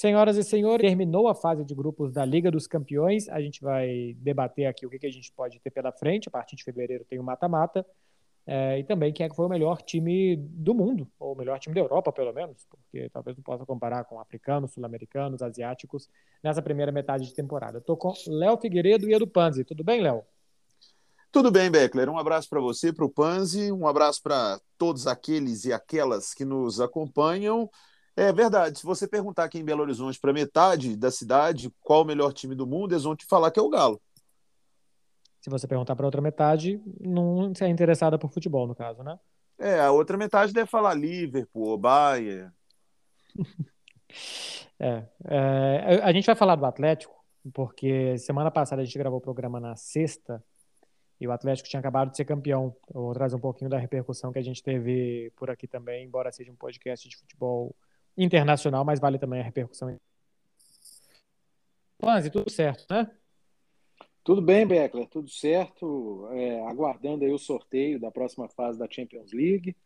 Senhoras e senhores, terminou a fase de grupos da Liga dos Campeões. A gente vai debater aqui o que, que a gente pode ter pela frente. A partir de fevereiro tem o mata-mata. É, e também quem é que foi o melhor time do mundo, ou o melhor time da Europa, pelo menos, porque talvez não possa comparar com africanos, sul-americanos, asiáticos, nessa primeira metade de temporada. Estou com Léo Figueiredo e Edu Panzi. Tudo bem, Léo? Tudo bem, Beckler. Um abraço para você, para o Panzi, um abraço para todos aqueles e aquelas que nos acompanham. É verdade, se você perguntar aqui em Belo Horizonte para metade da cidade qual o melhor time do mundo, eles vão te falar que é o Galo. Se você perguntar para outra metade, não se é interessada por futebol, no caso, né? É, a outra metade deve falar Liverpool, Bayern. é, é, a gente vai falar do Atlético, porque semana passada a gente gravou o programa na sexta e o Atlético tinha acabado de ser campeão. Eu vou trazer um pouquinho da repercussão que a gente teve por aqui também, embora seja um podcast de futebol internacional, mas vale também a repercussão. Panzi, tudo certo, né? Tudo bem, Beckler, tudo certo. É, aguardando aí o sorteio da próxima fase da Champions League.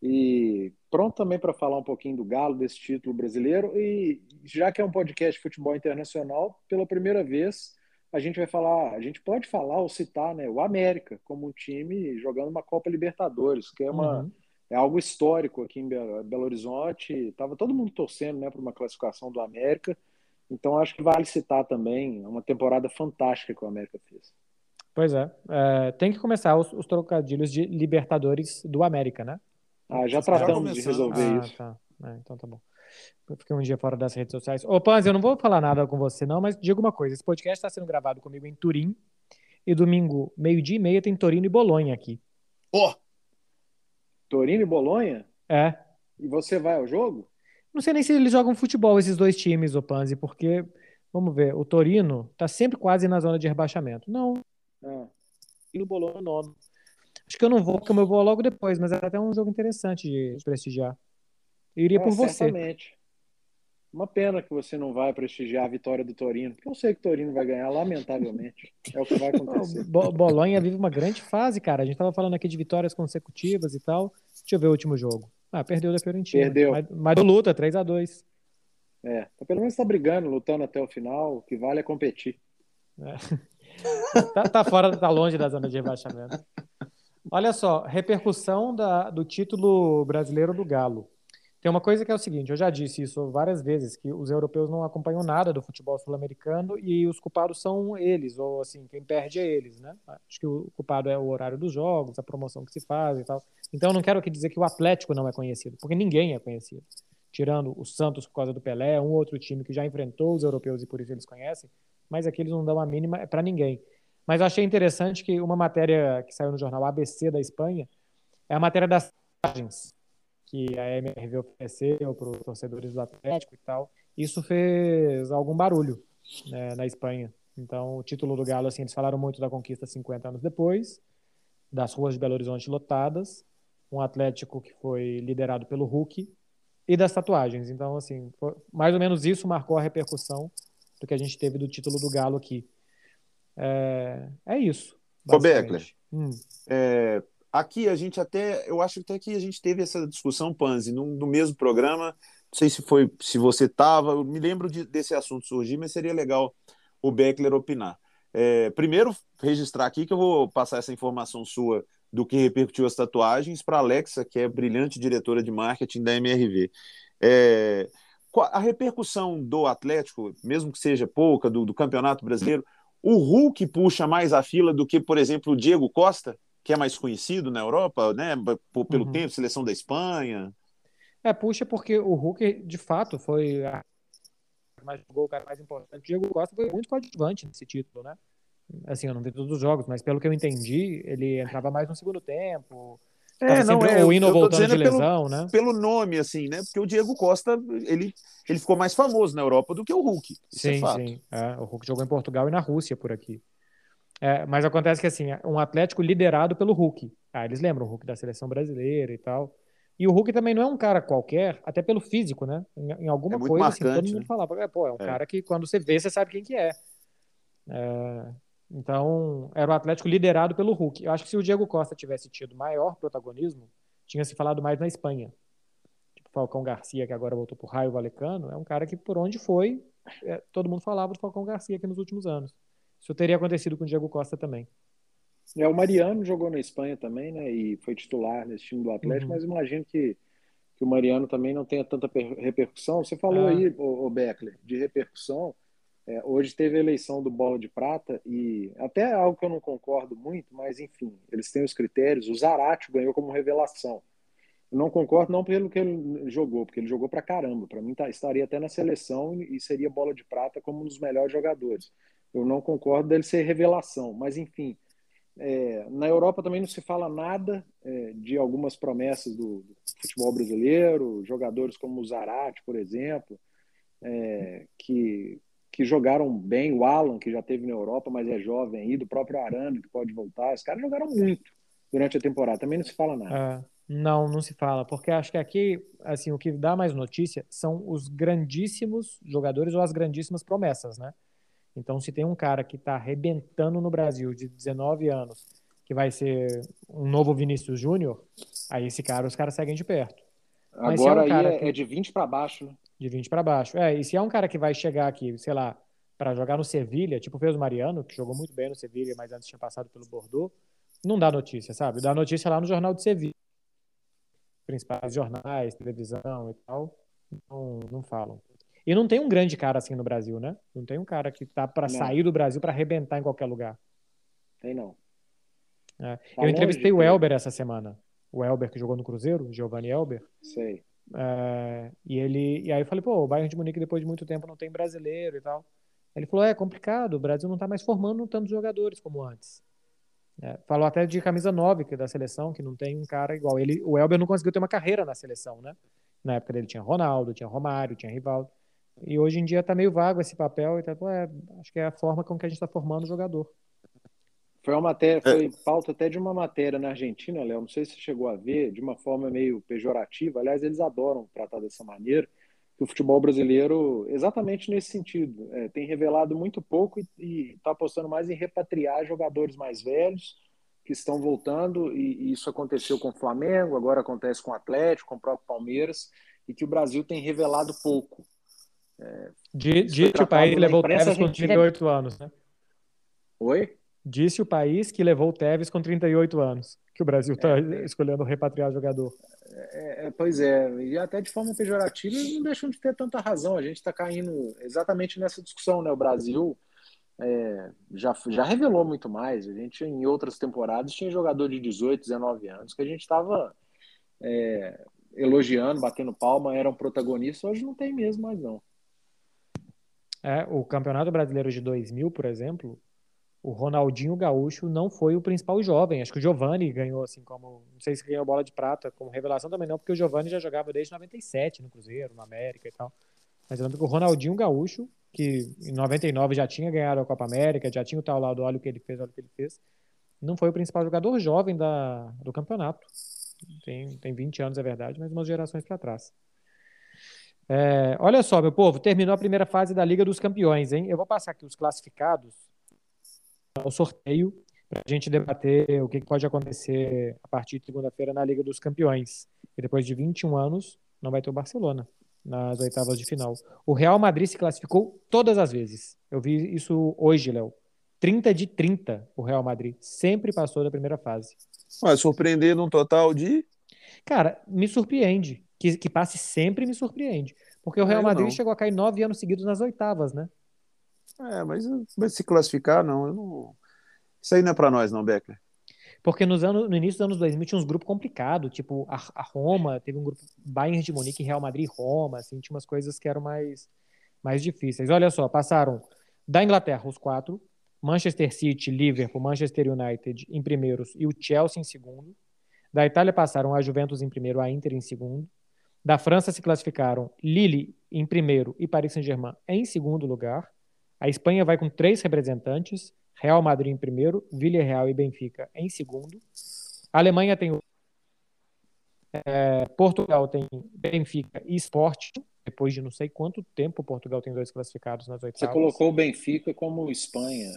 E pronto também para falar um pouquinho do Galo, desse título brasileiro. E já que é um podcast de futebol internacional, pela primeira vez a gente vai falar, a gente pode falar ou citar né, o América como um time jogando uma Copa Libertadores, que é, uma, uhum. É algo histórico aqui em Belo Horizonte. Estava todo mundo torcendo né, para uma classificação do América. Então acho que vale citar também uma temporada fantástica que o América fez. Pois é. é tem que começar os, os, trocadilhos de Libertadores do América, né? Ah, já tratamos de resolver ah, isso. Tá. É, então tá bom. Eu fiquei um dia fora das redes sociais. Ô, Panz, eu não vou falar nada com você, não, mas diga uma coisa: esse podcast está sendo gravado comigo em Turim. E domingo, meio-dia e meia, tem Torino e Bolonha aqui. Ó! Oh. Torino e Bolonha? É. E você vai ao jogo? Não sei nem se eles jogam futebol, esses dois times, o Panzi, porque, vamos ver, o Torino tá sempre quase na zona de rebaixamento. Não. É. E no Bolonha, nono. Acho que eu não vou, porque eu vou logo depois, mas é até um jogo interessante de prestigiar. Eu iria é, por você. Certamente. Uma pena que você não vai prestigiar a vitória do Torino, porque eu sei que o Torino vai ganhar, lamentavelmente. É o que vai acontecer. Bo Bolonha vive uma grande fase, cara. A gente estava falando aqui de vitórias consecutivas e tal. Deixa eu ver o último jogo. Ah, perdeu da Fiorentina. Perdeu. Mas, mas luta, 3 a 2 É, então, pelo menos está brigando, lutando até o final. O que vale é competir. É. tá, tá, fora, tá longe da zona de rebaixamento. Olha só, repercussão da, do título brasileiro do Galo. Tem uma coisa que é o seguinte, eu já disse isso várias vezes, que os europeus não acompanham nada do futebol sul-americano e os culpados são eles, ou assim, quem perde é eles, né? Acho que o culpado é o horário dos jogos, a promoção que se faz e tal. Então eu não quero aqui dizer que o Atlético não é conhecido, porque ninguém é conhecido. Tirando o Santos por causa do Pelé, um outro time que já enfrentou os europeus e por isso eles conhecem, mas aqui eles não dão a mínima para ninguém. Mas eu achei interessante que uma matéria que saiu no jornal ABC da Espanha é a matéria das viagens que a MRV ofereceu para os torcedores do Atlético e tal. Isso fez algum barulho né, na Espanha. Então, o título do Galo, assim, eles falaram muito da conquista 50 anos depois, das ruas de Belo Horizonte lotadas, um Atlético que foi liderado pelo Hulk e das tatuagens. Então, assim, mais ou menos isso marcou a repercussão do que a gente teve do título do Galo aqui. É, é isso. Ô, Beckler, hum. é, aqui a gente até, eu acho até que a gente teve essa discussão, Panzi, no, no mesmo programa. Não sei se foi, se você estava, me lembro de, desse assunto surgir, mas seria legal o Beckler opinar. É, primeiro, registrar aqui que eu vou passar essa informação sua do que repercutiu as tatuagens para Alexa, que é brilhante diretora de marketing da MRV. É, a repercussão do Atlético, mesmo que seja pouca, do, do Campeonato Brasileiro, o Hulk puxa mais a fila do que, por exemplo, o Diego Costa? Que é mais conhecido na Europa, né? Pelo uhum. tempo, seleção da Espanha. É, puxa, porque o Hulk, de fato, foi a... mais o cara mais importante. O Diego Costa foi muito coadjuvante nesse título, né? Assim, eu não vi todos os jogos, mas pelo que eu entendi, ele entrava mais no segundo tempo. É, não, é, o Hino voltando de lesão, pelo, né? Pelo nome, assim, né? Porque o Diego Costa, ele, ele ficou mais famoso na Europa do que o Hulk. É sim, é sim. É, o Hulk jogou em Portugal e na Rússia por aqui. É, mas acontece que assim, um Atlético liderado pelo Hulk. Ah, eles lembram o Hulk da seleção brasileira e tal. E o Hulk também não é um cara qualquer, até pelo físico, né? Em, em alguma é coisa, marcante, assim, todo mundo né? falava, é, pô, é um é. cara que quando você vê, você sabe quem que é. é. Então, era o Atlético liderado pelo Hulk. Eu acho que se o Diego Costa tivesse tido maior protagonismo, tinha se falado mais na Espanha. Falcão Garcia, que agora voltou para o Raio Valecano, é um cara que por onde foi, é, todo mundo falava do Falcão Garcia aqui nos últimos anos. Isso teria acontecido com o Diego Costa também. É, o Mariano jogou na Espanha também, né? E foi titular nesse time do Atlético, uhum. mas imagino que, que o Mariano também não tenha tanta repercussão. Você falou ah. aí, o, Beckler, de repercussão. É, hoje teve a eleição do Bola de Prata e até algo que eu não concordo muito, mas enfim, eles têm os critérios. O Zarate ganhou como revelação. Eu não concordo não pelo que ele jogou, porque ele jogou pra caramba. Para mim tá, estaria até na seleção e seria Bola de Prata como um dos melhores jogadores. Eu não concordo dele ser revelação, mas enfim, é, na Europa também não se fala nada é, de algumas promessas do, do, futebol brasileiro, jogadores como o Zarate, por exemplo, é, que, que jogaram bem, o Alan, que já teve na Europa, mas é jovem aí, do próprio Arana, que pode voltar. Os caras jogaram muito durante a temporada, também não se fala nada. É, não, não se fala, porque acho que aqui, assim, o que dá mais notícia são os grandíssimos jogadores ou as grandíssimas promessas, né? Então, se tem um cara que está arrebentando no Brasil de 19 anos, que vai ser um novo Vinícius Júnior, aí esse cara os caras seguem de perto. Mas Agora é um aí é, que... é, de 20 para baixo, né? De 20 para baixo. É, e se é um cara que vai chegar aqui, sei lá, para jogar no Sevilha, tipo fez o Mariano, que jogou muito bem no Sevilha, mas antes tinha passado pelo Bordeaux, não dá notícia, sabe? Dá notícia lá no Jornal de Sevilha. Principais jornais, televisão e tal, não, não falam. E não tem um grande cara assim no Brasil, né? Não tem um cara que tá para sair do Brasil para arrebentar em qualquer lugar. Tem não. É. Tá eu entrevistei o Elber essa semana. O Elber que jogou no Cruzeiro, Giovanni Elber. Sei. É, e ele e aí eu falei, pô, o Bayern de Munique depois de muito tempo não tem brasileiro e tal. Ele falou, é complicado, o Brasil não tá mais formando tantos jogadores como antes. É, falou até de camisa 9 que é da seleção, que não tem um cara igual. Ele, o Elber não conseguiu ter uma carreira na seleção, né? Na época dele tinha Ronaldo, tinha Romário, tinha Rivaldo. E hoje em dia está meio vago esse papel, e tá, é, acho que é a forma com que a gente está formando o jogador. Foi uma matéria, foi é. pauta até de uma matéria na Argentina, Léo, não sei se você chegou a ver, de uma forma meio pejorativa. Aliás, eles adoram tratar dessa maneira, que o futebol brasileiro, exatamente nesse sentido, é, tem revelado muito pouco e está apostando mais em repatriar jogadores mais velhos que estão voltando, e, e isso aconteceu com o Flamengo, agora acontece com o Atlético, com o próprio Palmeiras, e que o Brasil tem revelado pouco. É, Disse o país que levou o Tevez com 38 é... anos, né? Oi? Disse o país que levou o Tevez com 38 anos, que o Brasil está é, escolhendo repatriar jogador. É, é, pois é, e até de forma pejorativa não deixam de ter tanta razão. A gente está caindo exatamente nessa discussão, né? O Brasil é, já, já revelou muito mais. A gente, em outras temporadas, tinha jogador de 18, 19 anos que a gente estava é, elogiando, batendo palma, eram protagonistas. Hoje não tem mesmo mais, não. É, o Campeonato Brasileiro de 2000, por exemplo, o Ronaldinho Gaúcho não foi o principal jovem. Acho que o Giovani ganhou, assim, como. Não sei se ganhou bola de prata como revelação também, não, porque o Giovani já jogava desde 97 no Cruzeiro, no América e tal. Mas lembro que o Ronaldinho Gaúcho, que em 99 já tinha ganhado a Copa América, já tinha o tal lado, olha o que ele fez, olha o que ele fez, não foi o principal jogador jovem da, do campeonato. Tem, tem 20 anos, é verdade, mas umas gerações para trás. É, olha só, meu povo, terminou a primeira fase da Liga dos Campeões, hein? Eu vou passar aqui os classificados ao sorteio para a gente debater o que pode acontecer a partir de segunda-feira na Liga dos Campeões. E depois de 21 anos, não vai ter o Barcelona nas oitavas de final. O Real Madrid se classificou todas as vezes. Eu vi isso hoje, Léo. 30 de 30 o Real Madrid. Sempre passou da primeira fase. Vai surpreender num total de. Cara, me surpreende que, que passe sempre me surpreende. Porque o Real é, Madrid não. chegou a cair nove anos seguidos nas oitavas, né? É, mas, mas se classificar, não, não... Isso aí não é para nós, não, Becker. Porque nos anos, no início dos anos 2000 tinha uns grupos complicados, tipo a, a, Roma, teve um grupo Bayern de Munique, Real Madrid Roma, assim, tinha umas coisas que eram mais, mais difíceis. Olha só, passaram da Inglaterra os quatro, Manchester City, Liverpool, Manchester United em primeiros e o Chelsea em segundo. Da Itália passaram a Juventus em primeiro, a Inter em segundo. Da França se classificaram Lille em primeiro e Paris Saint-Germain em segundo lugar. A Espanha vai com três representantes: Real Madrid em primeiro, Villarreal e Benfica em segundo. A Alemanha tem é, Portugal tem Benfica e Sport. Depois de não sei quanto tempo, Portugal tem dois classificados nas oitavas. Você colocou o Benfica como Espanha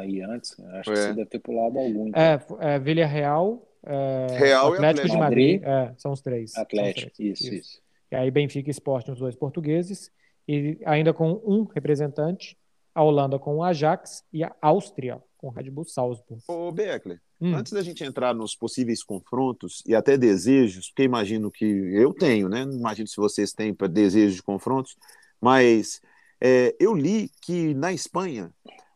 aí antes. Acho é. que você deve ter pulado algum. Então. É, é Villarreal, é, Real Atlético, de Madrid, é, são os três. Atlético, três. Isso, isso, E aí Benfica e Sporting, os dois portugueses, e ainda com um representante, a Holanda com o Ajax e a Áustria com o Red Bull Salzburg. Ô, Beckler, hum. antes da gente entrar nos possíveis confrontos e até desejos, porque imagino que eu tenho, né? Não imagino se vocês têm para desejos de confrontos, mas é, eu li que na Espanha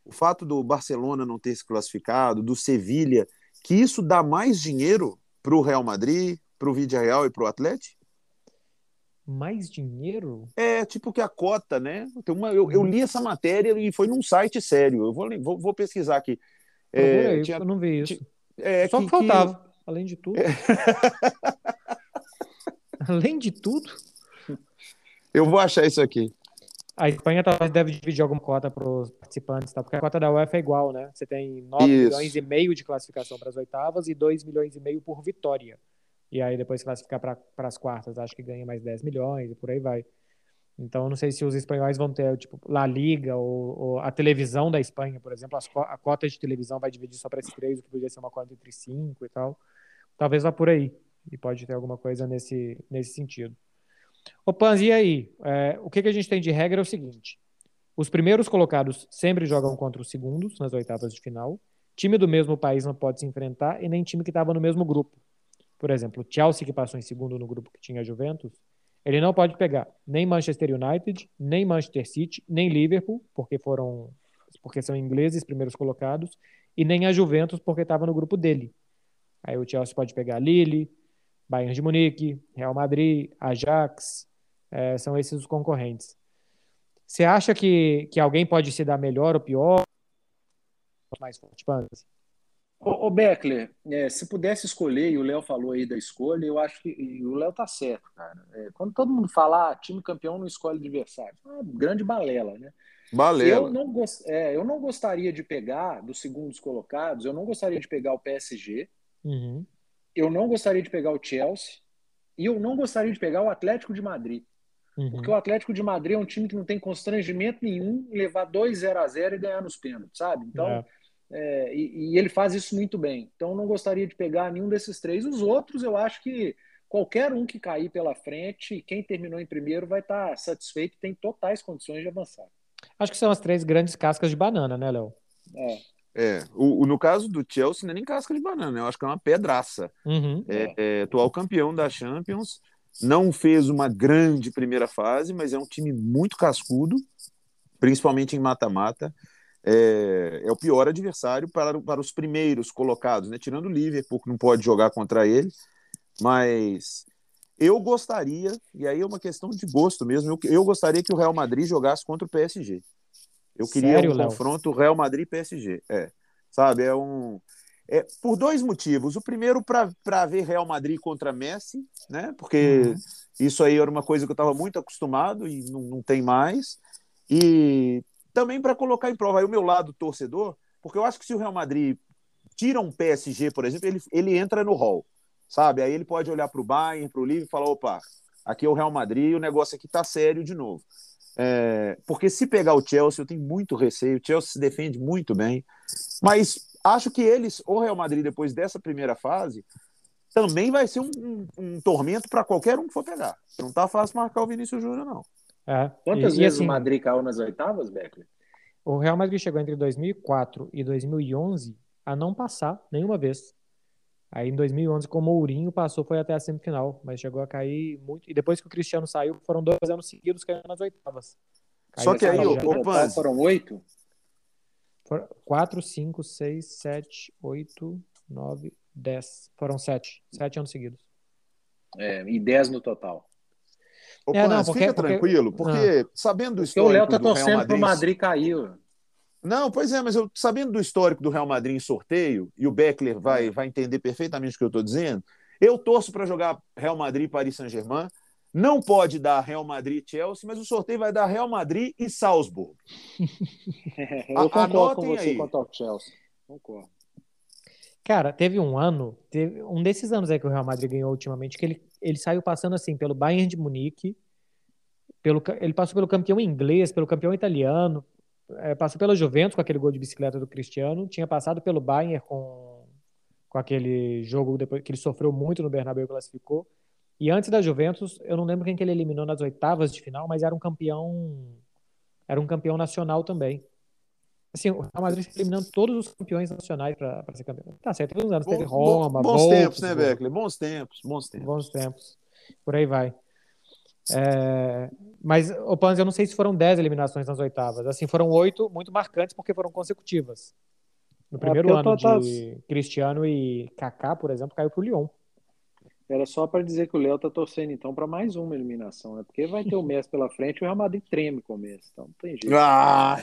o fato do Barcelona não ter se classificado, do Sevilha, que isso dá mais dinheiro para o Real Madrid, para o Real e para o Atlético? mais dinheiro? É, tipo que a cota, né? Tem uma, eu, eu li essa matéria e foi num site sério. Eu vou, vou, vou pesquisar aqui. É, aí, tinha, eu não vi isso. É, Só que, que faltava, que... além de tudo. É... além de tudo. Eu vou achar isso aqui. A Espanha talvez deve dividir alguma cota para os participantes, tá? porque a cota da UEFA é igual, né? Você tem 9 isso. milhões e meio de classificação para as oitavas e 2 milhões e meio por vitória. E aí depois classificar para as quartas, acho que ganha mais 10 milhões e por aí vai. Então, não sei se os espanhóis vão ter, tipo, La Liga ou, ou a televisão da Espanha, por exemplo, a cota de televisão vai dividir só para esses três, o que poderia ser uma cota entre cinco e tal. Talvez vá por aí. E pode ter alguma coisa nesse, nesse sentido. Ô, Panzi, e aí? É, o que, que a gente tem de regra é o seguinte: os primeiros colocados sempre jogam contra os segundos nas oitavas de final. Time do mesmo país não pode se enfrentar e nem time que estava no mesmo grupo. Por exemplo, o Chelsea, que passou em segundo no grupo que tinha a Juventus, ele não pode pegar nem Manchester United, nem Manchester City, nem Liverpool, porque foram porque são ingleses primeiros colocados, e nem a Juventus, porque estava no grupo dele. Aí o Chelsea pode pegar Lille, Bayern de Munique, Real Madrid, Ajax, é, são esses os concorrentes. Você acha que, que alguém pode se dar melhor ou pior? Mais forte, Ô, ô Beckler, é, se pudesse escolher, e o Léo falou aí da escolha, eu acho que o Léo tá certo, cara. É, quando todo mundo fala, ah, time campeão não escolhe adversário, é uma grande balela, né? Balela. Eu não, gost, é, eu não gostaria de pegar, dos segundos colocados, eu não gostaria de pegar o PSG, uhum. Eu não gostaria de pegar o Chelsea, e eu não gostaria de pegar o Atlético de Madrid. Uhum. Porque o Atlético de Madrid é um time que não tem constrangimento nenhum em levar 2 0 a 0 e ganhar nos pênaltis, sabe? Então, é. É, e, e, ele faz isso muito bem. Então, não gostaria de pegar nenhum desses três. Os outros, eu acho que qualquer um que cair pela frente, quem terminou em primeiro vai estar satisfeito e tem totais condições de avançar. Acho que são as três grandes cascas de banana, né, Léo? É. É, o, o, no caso do Chelsea não é nem casca de banana, eu acho que é uma pedraça. Uhum. É, é, atual campeão da Champions, não fez uma grande primeira fase, mas é um time muito cascudo, principalmente em mata-mata é, é o pior adversário para, para os primeiros colocados, né? Tirando o Liverpool, que não pode jogar contra ele, mas eu gostaria, e aí é uma questão de gosto mesmo, eu, eu gostaria que o Real Madrid jogasse contra o PSG. Eu queria Sério, um Léo? confronto Real Madrid-PSG. É, sabe, é um. É, por dois motivos. O primeiro, para ver Real Madrid contra Messi, né? Porque uhum. isso aí era uma coisa que eu estava muito acostumado e não, não tem mais. E também para colocar em prova aí o meu lado torcedor, porque eu acho que se o Real Madrid tira um PSG, por exemplo, ele, ele entra no hall, sabe? Aí ele pode olhar para o Bayern, para o Liverpool e falar: opa, aqui é o Real Madrid, o negócio aqui tá sério de novo. É, porque se pegar o Chelsea, eu tenho muito receio. O Chelsea se defende muito bem, mas acho que eles, o Real Madrid, depois dessa primeira fase, também vai ser um, um, um tormento para qualquer um que for pegar. Não tá fácil marcar o Vinícius Júnior, não. É. Quantas e, vezes e assim, o Madrid caiu nas oitavas, Beckler? O Real Madrid chegou entre 2004 e 2011 a não passar nenhuma vez. Aí em 2011, com o Mourinho, passou, foi até a semifinal, mas chegou a cair muito. E depois que o Cristiano saiu, foram dois anos seguidos caindo nas oitavas. Caiu Só que aí, o, o foram oito? Quatro, cinco, seis, sete, oito, nove, dez. Foram sete. Sete anos seguidos. É, e dez no total. Ô, é, não, porque, fica tranquilo, porque, porque ah. sabendo do histórico. o Léo tá torcendo pro Madrid cair. Não, pois é, mas eu sabendo do histórico do Real Madrid em sorteio, e o Beckler vai, vai entender perfeitamente o que eu estou dizendo, eu torço para jogar Real Madrid e Paris Saint-Germain. Não pode dar Real Madrid e Chelsea, mas o sorteio vai dar Real Madrid e Salzburg. eu concordo com você aí. quanto ao Chelsea. Concordo. Cara, teve um ano, teve um desses anos aí que o Real Madrid ganhou ultimamente, que ele, ele saiu passando assim pelo Bayern de Munique, pelo, ele passou pelo campeão inglês, pelo campeão italiano, é, passou pela Juventus com aquele gol de bicicleta do Cristiano, tinha passado pelo Bayern com, com aquele jogo depois que ele sofreu muito no Bernabéu e classificou, E antes da Juventus, eu não lembro quem que ele eliminou nas oitavas de final, mas era um campeão, era um campeão nacional também. Assim, o Real Madrid está eliminando todos os campeões nacionais para ser campeão. Tá certo, todos os anos teve Roma, bons tempos, né, Beckler? Bons tempos, bons tempos. Bons tempos. Por aí vai. É, mas, o Panzi, eu não sei se foram 10 eliminações nas oitavas. Assim, foram oito muito marcantes porque foram consecutivas. No é, primeiro é ano de Cristiano e Kaká, por exemplo, caiu para o Lyon. Era só para dizer que o Léo tá torcendo então para mais uma eliminação, né? Porque vai ter o Messi pela frente e o Real Madrid treme com o Messi, então não tem jeito. Ah!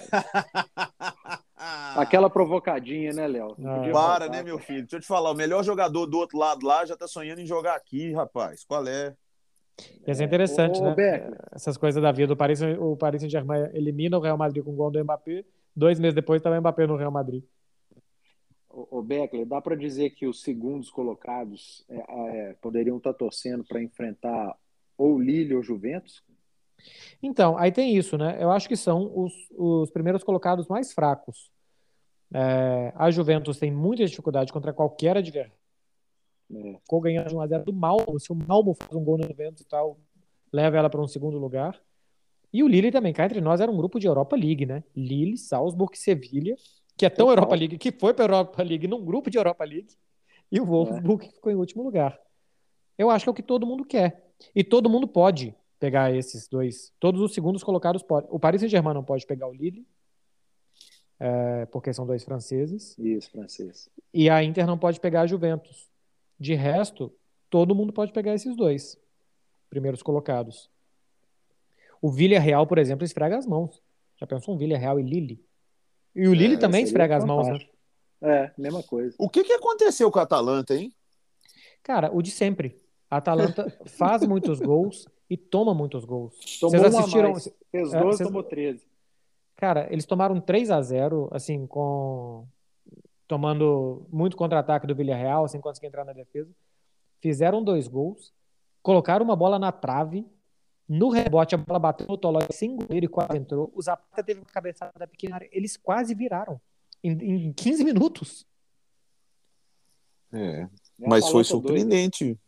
Aquela provocadinha, né, Léo? Ah. Para, né, meu filho? Deixa eu te falar, o melhor jogador do outro lado lá já tá sonhando em jogar aqui, rapaz. Qual é? Ia ser interessante, né? Essas coisas da vida. O Paris, o Paris Saint-Germain elimina o Real Madrid com o gol do Mbappé. Dois meses depois tá o Mbappé no Real Madrid. O Beckler, dá para dizer que os segundos colocados é, é, poderiam estar tá torcendo para enfrentar ou Lille ou Juventus? Então, aí tem isso, né? Eu acho que são os, os primeiros colocados mais fracos. É, a Juventus tem muita dificuldade contra qualquer adversário. É. Ficou ganhando 1x0 do Malmo. Se o Malmo faz um gol no Juventus e tal, leva ela para um segundo lugar. E o Lille também, cá entre nós, era um grupo de Europa League, né? Lille, Salzburg e Sevilha que é tão Total. Europa League, que foi para a Europa League num grupo de Europa League, e o Wolfsburg é. ficou em último lugar. Eu acho que é o que todo mundo quer. E todo mundo pode pegar esses dois. Todos os segundos colocados podem. O Paris Saint-Germain não pode pegar o Lille, é, porque são dois franceses. Isso, francês. E a Inter não pode pegar a Juventus. De resto, todo mundo pode pegar esses dois primeiros colocados. O Villarreal, por exemplo, esfrega as mãos. Já pensou um Villarreal e Lille? E o Lille é, também esfrega as mãos, né? É, mesma coisa. O que, que aconteceu com a Atalanta, hein? Cara, o de sempre. A Atalanta faz muitos gols e toma muitos gols. Tomou vocês assistiram? Mais. Fez 12, é, vocês... tomou 13. Cara, eles tomaram 3 a 0 assim, com tomando muito contra-ataque do Villarreal, sem conseguir entrar na defesa. Fizeram dois gols, colocaram uma bola na trave no rebote, a bola bateu no Tolói sem goleiro e quase entrou. O Zapata teve uma cabeçada pequena área. Eles quase viraram em, em 15 minutos. É, mas foi surpreendente.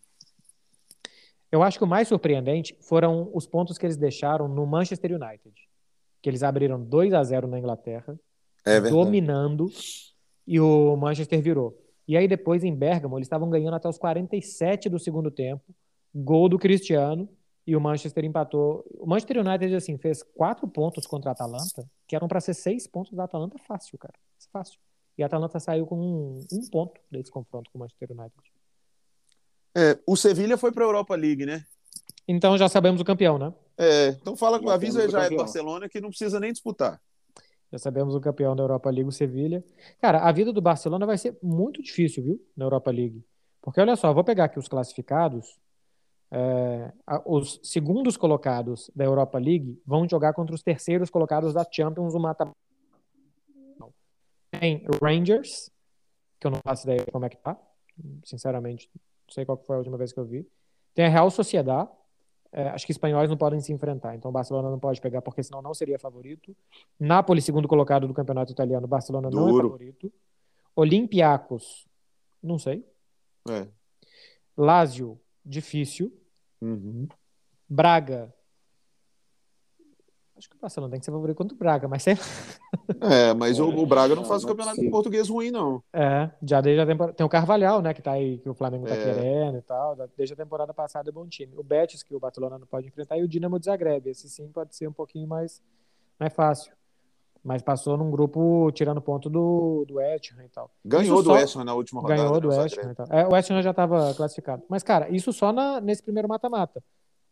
Eu acho que o mais surpreendente foram os pontos que eles deixaram no Manchester United. Que eles abriram 2 a 0 na Inglaterra, é dominando, e o Manchester virou. E aí depois em Bergamo, eles estavam ganhando até os 47 do segundo tempo, gol do Cristiano, e o Manchester empatou. O Manchester United, assim, fez quatro pontos contra a Atalanta, que eram para ser seis pontos da Atalanta fácil, cara. Fácil. E a Atalanta saiu com um, um ponto desse confronto com o Manchester United. É, o Sevilha foi para a Europa League, né? Então já sabemos o campeão, né? É, então fala com avisa já é Barcelona que não precisa nem disputar. Já sabemos o campeão da Europa League, o Sevilha. Cara, a vida do Barcelona vai ser muito difícil, viu? Na Europa League. Porque olha só, vou pegar aqui os classificados. É, os segundos colocados da Europa League vão jogar contra os terceiros colocados da Champions, o mata Tem Rangers, que eu não faço ideia como é que tá. Sinceramente, não sei qual foi a última vez que eu vi. Tem a Real Sociedad. É, acho que espanhóis não podem se enfrentar, então o Barcelona não pode pegar, porque senão não seria favorito. Napoli, segundo colocado do campeonato italiano, Barcelona Duro. não é favorito. Olympiacos, não sei. É. Lazio, difícil. Uhum. Braga. Acho que o Barcelona tem que ser favorito contra o Braga, mas sei É, mas o, o Braga não faz o campeonato sim. português ruim, não. É, já desde a temporada. Tem o Carvalhal, né, que tá aí, que o Flamengo tá é. querendo e tal. Desde a temporada passada é bom time. O Betis, que o Barcelona não pode enfrentar, e o Dinamo de Zagreb. Esse sim pode ser um pouquinho mais, mais fácil. Mas passou num grupo tirando ponto do, do West Ham e tal. Ganhou isso do só... West Ham na última rodada. Ganhou do West Ham e tal. É, o West Ham já estava classificado. Mas, cara, isso só na, nesse primeiro mata-mata.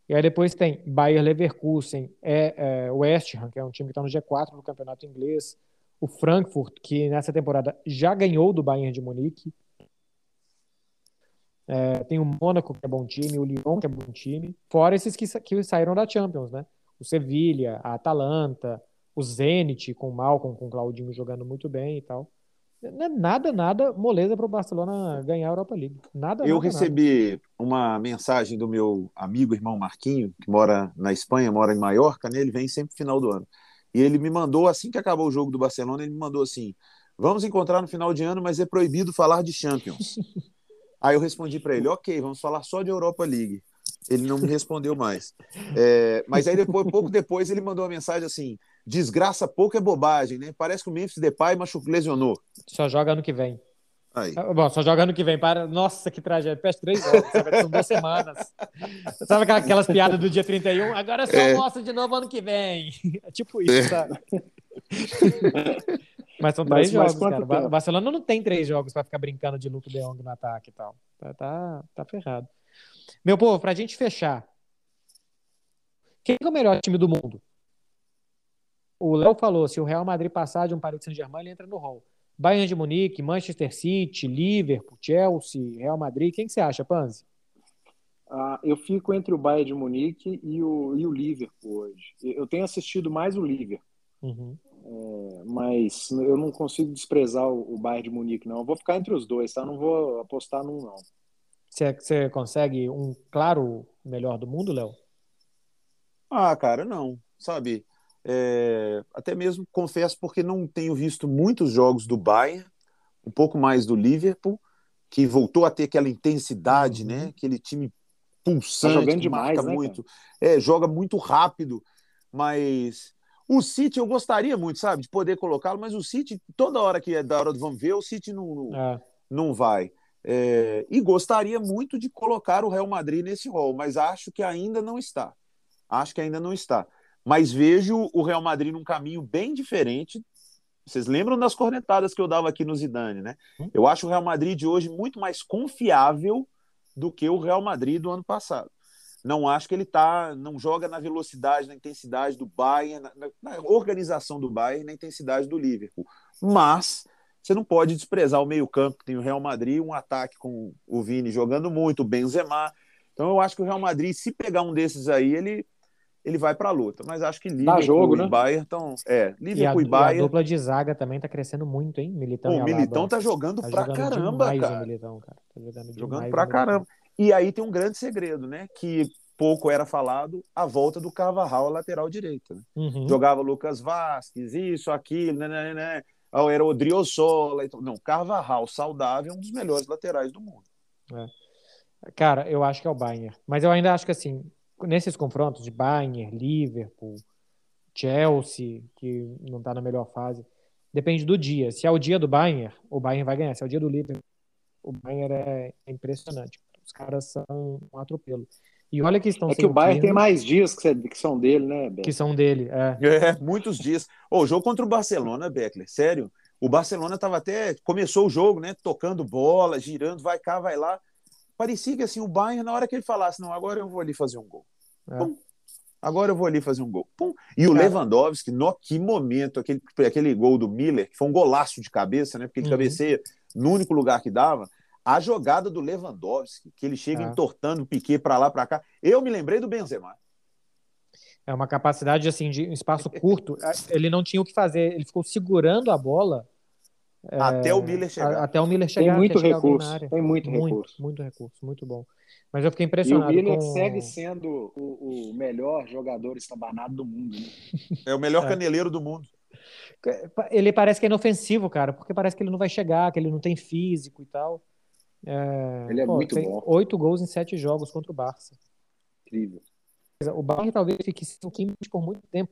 E aí depois tem Bayer Leverkusen, é, é West Ham, que é um time que está no G4 do campeonato inglês. O Frankfurt, que nessa temporada já ganhou do Bayern de Munique. É, tem o Mônaco, que é bom time, o Lyon, que é bom time. Fora esses que, que saíram da Champions, né? O Sevilha, a Atalanta, o Zenit com o Malcolm, com o Claudinho jogando muito bem e tal. Não é nada, nada moleza para o Barcelona ganhar a Europa League. Nada, Eu nada, recebi nada. uma mensagem do meu amigo, irmão Marquinho, que mora na Espanha, mora em Maiorca, né? ele vem sempre no final do ano. E ele me mandou, assim que acabou o jogo do Barcelona, ele me mandou assim: vamos encontrar no final de ano, mas é proibido falar de Champions. Aí eu respondi para ele: ok, vamos falar só de Europa League. Ele não me respondeu mais. É, mas aí depois, pouco depois, ele mandou uma mensagem assim: desgraça pouco é bobagem, né? Parece que o Memphis Depay machucou, lesionou. Só joga ano que vem. Aí. Ah, Bom, só joga ano que vem. Para... Nossa, que tragédia. Peste três jogos, sabe? são duas semanas. Sabe aquelas, aquelas piadas do dia 31? Agora só É. mostra de novo ano que vem. É tipo isso, É. sabe? Mas são Mas- três mas jogos, quanto cara. Tempo? Barcelona não tem três jogos pra ficar brincando de Luke de Jong no ataque e tal. Tá, tá, tá ferrado. Meu povo, pra gente fechar. Quem é o melhor time do mundo? O Léo falou, se o Real Madrid passar de um Paris Saint-Germain, ele entra no hall. Bayern de Munique, Manchester City, Liverpool, Chelsea, Real Madrid. Quem que você acha, Panzi? Ah, eu fico entre o Bayern de Munique e o, e o Liverpool hoje. Eu tenho assistido mais o Liverpool, Uhum. mas eu não consigo desprezar o, o Bayern de Munique, não. Eu vou ficar entre os dois, tá? Não vou apostar num, não. Você, você consegue um claro melhor do mundo, Léo? Ah, cara, não, sabe? É, até mesmo confesso porque não tenho visto muitos jogos do Bayern, um pouco mais do Liverpool, que voltou a ter aquela intensidade, Uhum. né? Aquele time Tá pulsante, jogando que demais, marca né, muito, é, joga muito rápido, mas o City eu gostaria muito, sabe, de poder colocá-lo, mas o City toda hora que é da hora do vamos ver, o City não, não, É. não vai. É, e gostaria muito de colocar o Real Madrid nesse rol, mas acho que ainda não está. Acho que ainda não está. Mas vejo o Real Madrid num caminho bem diferente. Vocês lembram das cornetadas que eu dava aqui no Zidane, né? Eu acho o Real Madrid de hoje muito mais confiável do que o Real Madrid do ano passado. Não acho que ele tá, não joga na velocidade, na intensidade do Bayern, na, na organização do Bayern, na intensidade do Liverpool. Mas você não pode desprezar o meio-campo que tem o Real Madrid, um ataque com o Vini jogando muito, o Benzema. Então eu acho que o Real Madrid, se pegar um desses aí, ele ele vai para a luta. Mas acho que Liverpool jogo, e né? Bayern estão, é, E a, Liverpool e, e a Bayern. dupla de zaga também tá crescendo muito, hein? Militão o. Militão tá jogando Tá pra jogando caramba, cara. o Militão, cara. Tá jogando, Jogando pra caramba. E aí tem um grande segredo, né? Que pouco era falado, a volta do Carvajal à lateral direita. né? Uhum. Jogava Lucas Vasquez, isso, aquilo, né, né, né. Ah, Era o Driosola. Então... Não, Carvajal, saudável, é um dos melhores laterais do mundo. Cara, eu acho que é o Bayern. Mas eu ainda acho que, assim, nesses confrontos de Bayern, Liverpool, Chelsea, que não tá na melhor fase, depende do dia. Se é o dia do Bayern, o Bayern vai ganhar. Se é o dia do Liverpool, o Bayern é impressionante. Os caras são um atropelo. E olha que estão É que o Bayern 15, tem mais dias que, são dele, né, Beto? que são dele. É. É, muitos dias. Ô, o jogo contra o Barcelona, Beckler, sério. O Barcelona tava até. Começou o jogo, né? Tocando bola, girando, vai cá, vai lá. Parecia que assim, o Bayern, na hora que ele falasse, não, agora eu vou ali fazer um gol. É. Pum. Agora eu vou ali fazer um gol. Pum. E o Cara. Lewandowski, no que momento, aquele, aquele gol do Miller, que foi um golaço de cabeça, né? Porque ele Uhum. cabeceia no único lugar que dava. A jogada do Lewandowski, que ele chega É. entortando o Piquet para lá, para cá. Eu me lembrei do Benzema. É uma capacidade assim de um espaço curto. Ele não tinha o que fazer. Ele ficou segurando a bola Até o Miller chegar. a- até o Miller chegar. Tem muito recurso. na área. Tem muito, Muito, recurso. muito recurso, muito bom. Mas eu fiquei E o impressionado Miller com... segue sendo o, o melhor jogador estabanado do mundo. Né? É o melhor É. caneleiro do mundo. Ele parece que é inofensivo, cara, porque parece que ele não vai chegar, que ele não tem físico e tal. É, Ele é muito tem bom. Oito gols em sete jogos contra o Barça. Incrível. O Bayern talvez fique sem o Kimmich por muito tempo.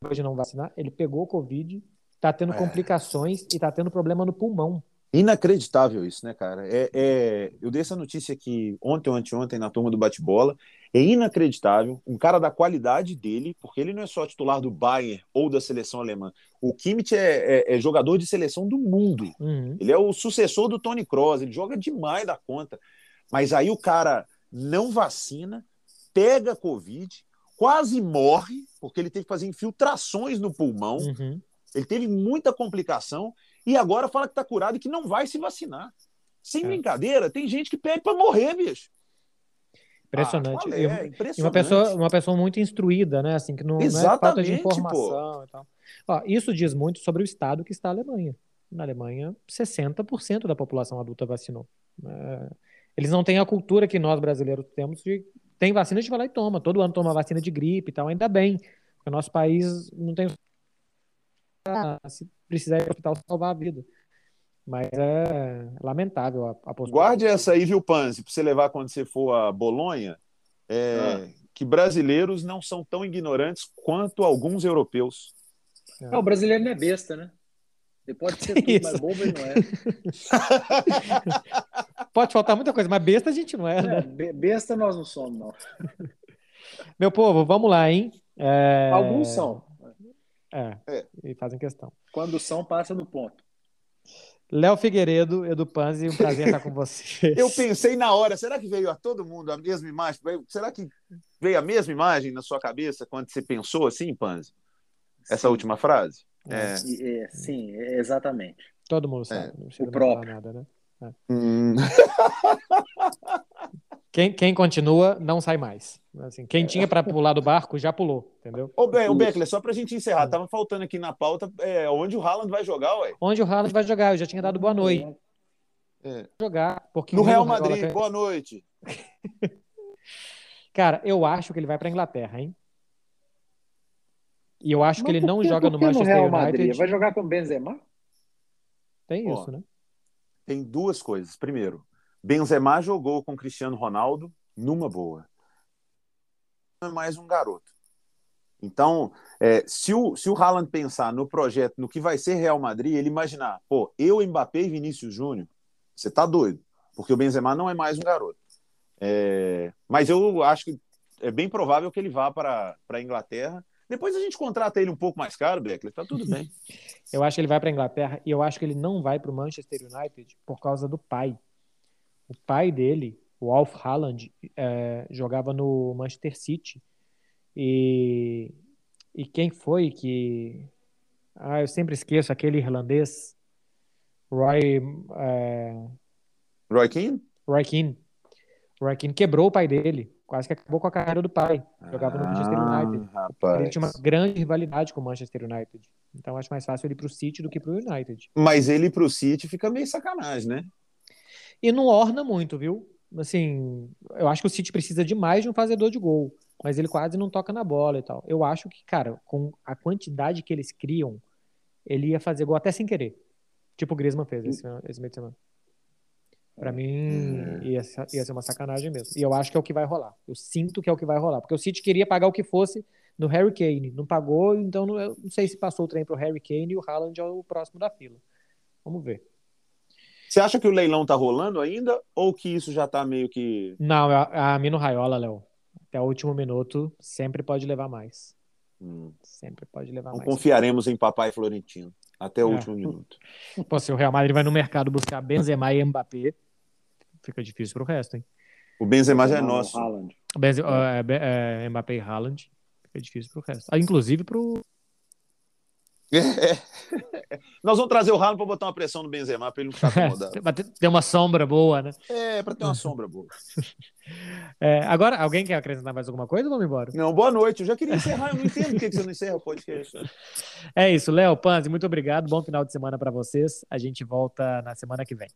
Depois de não vacinar, ele pegou o Covid, tá tendo É. complicações e tá tendo problema no pulmão. Inacreditável isso, né, cara? É, é- Eu dei essa notícia aqui ontem ou anteontem na turma do bate-bola. É inacreditável. Um cara da qualidade dele, porque ele não é só titular do Bayern ou da seleção alemã. O Kimmich é, é- é jogador de seleção do mundo. Uhum. Ele é o sucessor do Tony Kroos. Ele joga demais da conta. Mas aí o cara não vacina, pega Covid, quase morre, porque ele teve que fazer infiltrações no pulmão. Uhum. Ele teve muita complicação e agora fala que está curado e que não vai se vacinar. Sem É. brincadeira, tem gente que pede para morrer, bicho. Impressionante. Ah, é? E- impressionante. E uma pessoa, uma pessoa muito instruída, né? Assim, que não, não é falta de informação e tal. Ó, isso diz muito sobre o estado que está a Alemanha. Na Alemanha, 60% da população adulta vacinou. É, eles não têm a cultura que nós brasileiros temos de tem vacina, a gente vai lá e toma. Todo ano toma vacina de gripe e tal, ainda bem. Porque o nosso país não tem se precisar ir para o hospital salvar a vida. Mas é lamentável a, a postura. Guarde essa aí, viu, Panzi, para você levar quando você for a Bolonha. é, ah. que brasileiros não são tão ignorantes quanto alguns europeus. É, o brasileiro não é besta, né? Ele pode ser tudo, mas bobo ele não é. pode faltar muita coisa, mas besta a gente não é, né? É, besta nós não somos, não. Meu povo, vamos lá, hein? É... Alguns são. É, é, e fazem questão. Quando são, passa do ponto. Léo Figueiredo, Edu Panzi, um prazer estar com você. Eu pensei na hora, será que veio a todo mundo a mesma imagem? Será que veio a mesma imagem na sua cabeça quando você pensou assim, Panzi? Essa sim. última frase? É. é. sim, exatamente. Todo mundo sabe. É. o próprio. Nada, né? Hum. Quem, quem continua não sai mais. Assim, quem tinha para pular do barco já pulou, entendeu? Ô, Be o Beckler, só para a gente encerrar, tava faltando aqui na pauta é, onde o Haaland vai jogar, ué? Onde o Haaland vai jogar, eu já tinha dado boa noite. É. Jogar, porque no Real Madrid, boa noite. Cara, eu acho que ele vai para Inglaterra, hein? E eu acho Mas que ele não joga no Manchester no Real United. Madrid? Vai jogar com o Benzema? Tem isso, né? Tem duas coisas. Primeiro, Benzema jogou com Cristiano Ronaldo numa boa. É mais um garoto. Então, é, se, o, se o Haaland pensar no projeto, no que vai ser Real Madrid, ele imaginar, pô, eu, Mbappé e Vinícius Júnior, você tá doido, porque o Benzema não é mais um garoto. É, mas eu acho que é bem provável que ele vá para a Inglaterra. Depois a gente contrata ele um pouco mais caro, Beckler, tá tudo bem. eu acho que ele vai para Inglaterra e eu acho que ele não vai para o Manchester United por causa do pai. O pai dele, o Alf Haaland, é, jogava no Manchester City. E, e quem foi que. Ah, eu sempre esqueço aquele irlandês. Roy. É... Roy Keane? Roy Keane. Roy Keane quebrou o pai dele. Quase que acabou com a carreira do pai. Jogava no Manchester ah, United. Rapaz. Ele tinha uma grande rivalidade com o Manchester United. Então acho mais fácil ele ir pro City do que pro United. Mas ele pro City fica meio sacanagem, né? E não orna muito, viu? Assim, eu acho que o City precisa demais de um fazedor de gol, mas ele quase não toca na bola e tal. Eu acho que, cara, com a quantidade que eles criam, ele ia fazer gol até sem querer. Tipo o Griezmann fez esse, esse meio de semana. Pra mim, é. ia, ia ser uma sacanagem mesmo. E eu acho que é o que vai rolar. Eu sinto que é o que vai rolar. Porque o City queria pagar o que fosse no Harry Kane. Não pagou, então não, não sei se passou o trem pro Harry Kane e o Haaland é o próximo da fila. Vamos ver. Você acha que o leilão tá rolando ainda ou que isso já tá meio que. Não, a, a Mino Raiola, Léo. Até o último minuto sempre pode levar mais. Hum. Sempre pode levar Não mais. Confiaremos em Papai Florentino até o é. último minuto. Pô, se o Real Madrid vai no mercado buscar Benzema e Mbappé, fica difícil pro resto, hein? O Benzema já é nosso. Benze... É. É, é, Mbappé e Haaland, fica difícil pro resto. Ah, inclusive pro é. Nós vamos trazer o Haaland para botar uma pressão no Benzema para ele não ficar acomodado. para ter uma sombra boa, né? É, para ter uma sombra boa. É, agora, alguém quer acrescentar mais alguma coisa ou vamos embora? Não, boa noite. Eu já queria encerrar, eu não entendo por que você não encerra o podcast. É isso, Léo, Panzi, muito obrigado. Bom final de semana para vocês. A gente volta na semana que vem.